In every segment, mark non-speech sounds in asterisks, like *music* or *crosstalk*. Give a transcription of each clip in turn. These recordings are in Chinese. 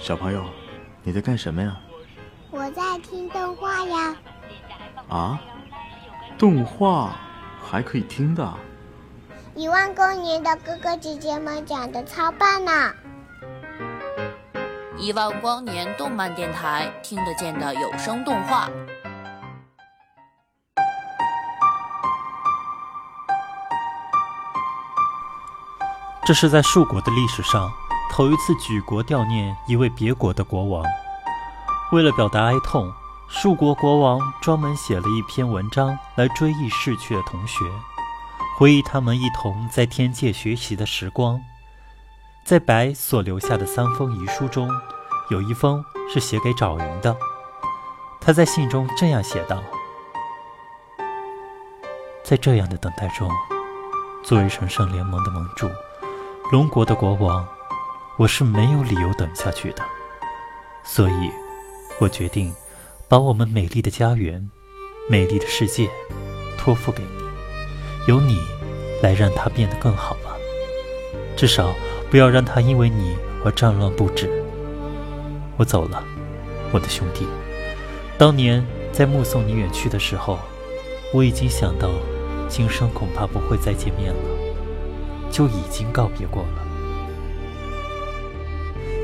小朋友，你在干什么呀？我在听动画呀。啊？动画还可以听的？一万光年的哥哥姐姐们讲的超棒呢！一万光年动漫电台听得见的有声动画。这是在树国的历史上头一次举国悼念一位别国的国王。为了表达哀痛，树国国王专门写了一篇文章来追忆逝去的同学，回忆他们一同在天界学习的时光。在白所留下的三封遗书中，有一封是写给赵云的。他在信中这样写道：“在这样的等待中，作为神圣联盟的盟主。”龙国的国王，我是没有理由等下去的，所以，我决定把我们美丽的家园、美丽的世界托付给你，由你来让它变得更好吧。至少不要让它因为你而战乱不止。我走了，我的兄弟。当年在目送你远去的时候，我已经想到，今生恐怕不会再见面了。就已经告别过了。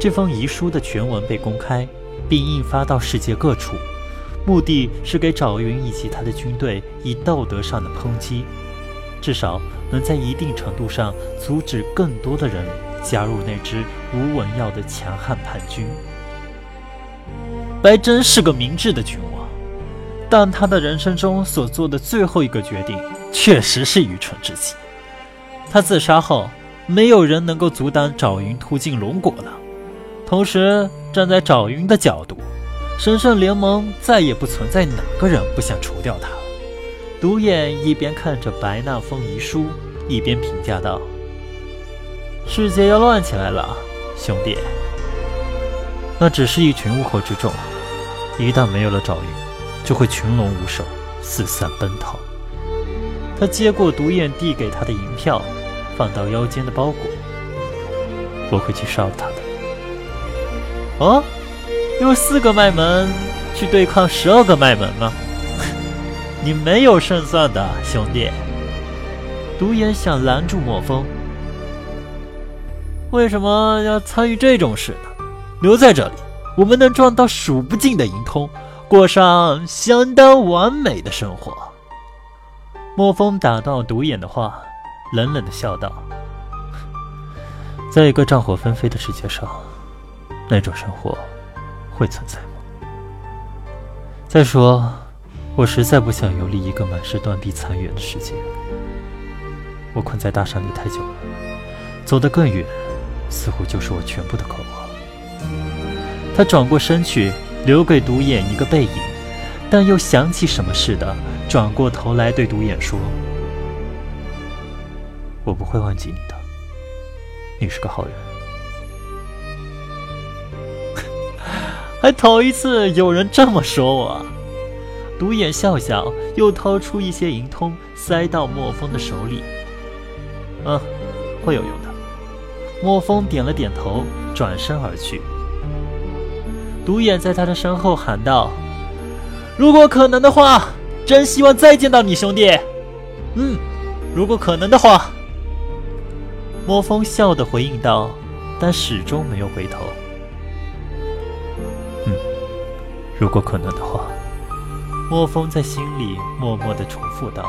这封遗书的全文被公开，并印发到世界各处，目的是给赵云以及他的军队以道德上的抨击，至少能在一定程度上阻止更多的人加入那支无文耀的强悍叛军。白真是个明智的君王，但他的人生中所做的最后一个决定，确实是愚蠢至极。他自杀后，没有人能够阻挡赵云突进龙国了。同时，站在赵云的角度，神圣联盟再也不存在哪个人不想除掉他。独眼一边看着白那封遗书，一边评价道：“世界要乱起来了，兄弟。那只是一群乌合之众，一旦没有了赵云，就会群龙无首，四散奔逃。”他接过独眼递给他的银票。放到腰间的包裹，我会去烧他的。哦，用四个脉门去对抗十二个脉门吗？*laughs* 你没有胜算的，兄弟。独眼想拦住莫风，为什么要参与这种事呢？留在这里，我们能赚到数不尽的银通，过上相当完美的生活。莫风打断独眼的话。冷冷的笑道：“ *laughs* 在一个战火纷飞的世界上，那种生活会存在吗？再说，我实在不想游历一个满是断壁残垣的世界。我困在大山里太久了，走得更远，似乎就是我全部的渴望。”他转过身去，留给独眼一个背影，但又想起什么似的，转过头来对独眼说。我不会忘记你的，你是个好人。还头一次有人这么说我。独眼笑笑，又掏出一些银通，塞到莫风的手里。嗯，会有用的。莫风点了点头，转身而去。独眼在他的身后喊道：“如果可能的话，真希望再见到你，兄弟。嗯，如果可能的话。”莫风笑的回应道，但始终没有回头。如果可能的话，莫风在心里默默的重复道。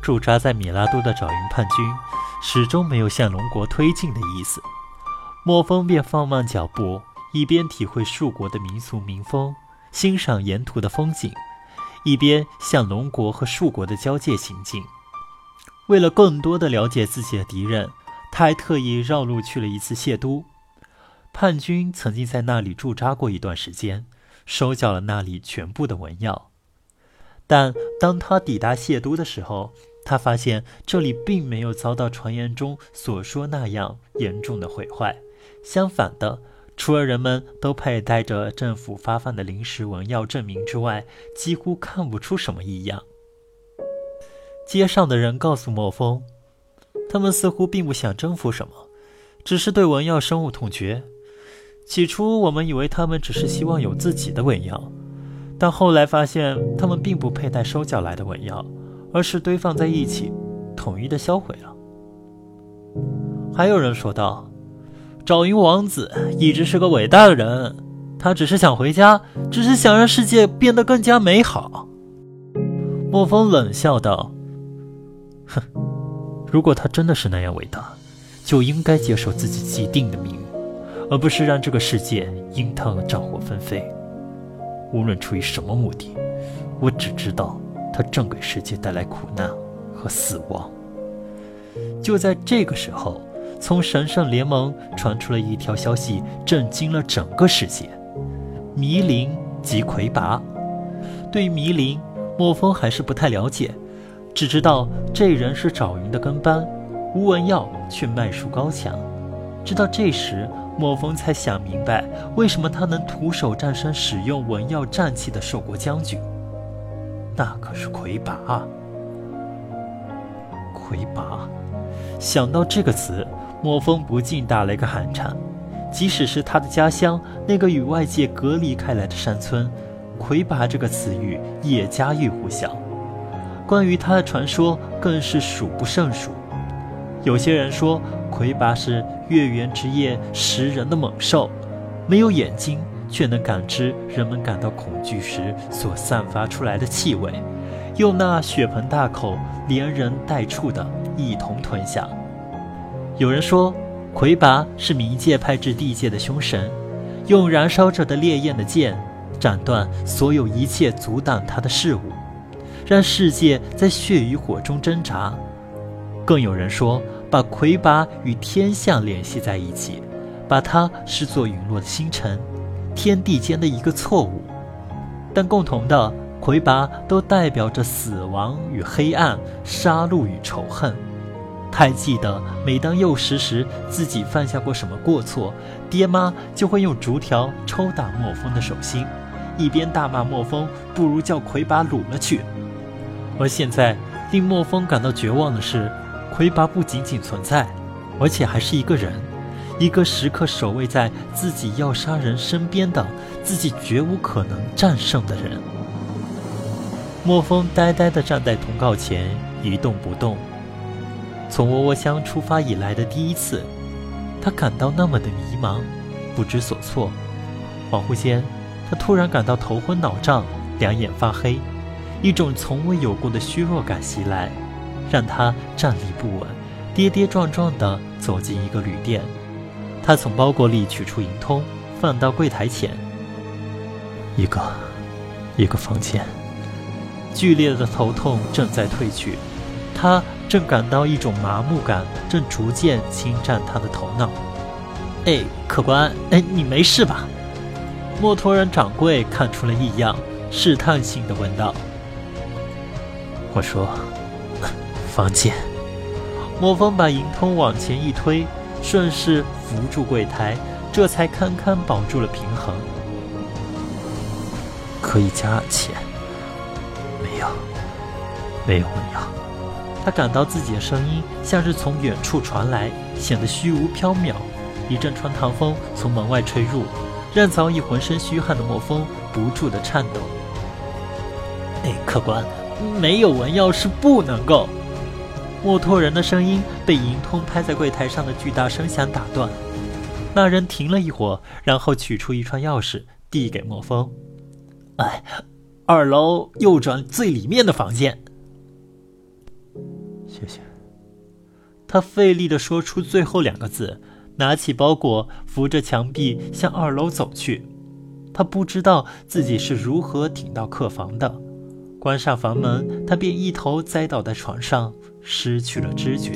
驻扎在米拉都的爪云叛军始终没有向龙国推进的意思，莫风便放慢脚步，一边体会树国的民俗民风，欣赏沿途的风景，一边向龙国和树国的交界行进。为了更多的了解自己的敌人，他还特意绕路去了一次谢都。叛军曾经在那里驻扎过一段时间，收缴了那里全部的文药，但当他抵达谢都的时候，他发现这里并没有遭到传言中所说那样严重的毁坏，相反的，除了人们都佩戴着政府发放的临时文药证明之外，几乎看不出什么异样。街上的人告诉莫风，他们似乎并不想征服什么，只是对文药深恶痛绝。起初，我们以为他们只是希望有自己的文药，但后来发现他们并不佩戴收缴来的文药。而是堆放在一起，统一的销毁了。还有人说道：“赵云王子一直是个伟大的人，他只是想回家，只是想让世界变得更加美好。”莫风冷笑道：“哼，如果他真的是那样伟大，就应该接受自己既定的命运，而不是让这个世界因他而战火纷飞。无论出于什么目的，我只知道。”他正给世界带来苦难和死亡。就在这个时候，从神圣联盟传出了一条消息，震惊了整个世界：迷灵及魁拔。对迷灵，莫风还是不太了解，只知道这人是赵云的跟班，吴文耀却脉术高强。直到这时，莫风才想明白，为什么他能徒手战胜使用文耀战器的寿国将军。那可是魁拔啊！魁拔，想到这个词，莫风不禁打了一个寒颤。即使是他的家乡，那个与外界隔离开来的山村，魁拔这个词语也家喻户晓。关于他的传说更是数不胜数。有些人说，魁拔是月圆之夜食人的猛兽，没有眼睛。却能感知人们感到恐惧时所散发出来的气味，用那血盆大口连人带畜的一同吞下。有人说，魁拔是冥界派至地界的凶神，用燃烧着的烈焰的剑斩断所有一切阻挡他的事物，让世界在血与火中挣扎。更有人说，把魁拔与天象联系在一起，把它视作陨落的星辰。天地间的一个错误，但共同的魁拔都代表着死亡与黑暗、杀戮与仇恨。太记得，每当幼时时自己犯下过什么过错，爹妈就会用竹条抽打莫风的手心，一边大骂莫风不如叫魁拔掳了去。而现在令莫风感到绝望的是，魁拔不仅仅存在，而且还是一个人。一个时刻守卫在自己要杀人身边的、自己绝无可能战胜的人。莫风呆呆地站在通告前，一动不动。从窝窝乡出发以来的第一次，他感到那么的迷茫，不知所措。恍惚间，他突然感到头昏脑胀，两眼发黑，一种从未有过的虚弱感袭来，让他站立不稳，跌跌撞撞地走进一个旅店。他从包裹里取出银通，放到柜台前。一个，一个房间。剧烈的头痛正在退去，他正感到一种麻木感正逐渐侵占他的头脑。哎，客官，哎，你没事吧？墨托人掌柜看出了异样，试探性的问道。我说，房间。莫风把银通往前一推。顺势扶住柜台，这才堪堪保住了平衡。可以加钱？没有，没有问药。他感到自己的声音像是从远处传来，显得虚无缥缈。一阵穿堂风从门外吹入，让早已浑身虚汗的莫风不住的颤抖。哎，客官，没有文药是不能够。墨托人的声音被银通拍在柜台上的巨大声响打断。那人停了一会儿，然后取出一串钥匙，递给莫风：“哎，二楼右转最里面的房间。”谢谢。他费力地说出最后两个字，拿起包裹，扶着墙壁向二楼走去。他不知道自己是如何挺到客房的。关上房门，他便一头栽倒在床上，失去了知觉。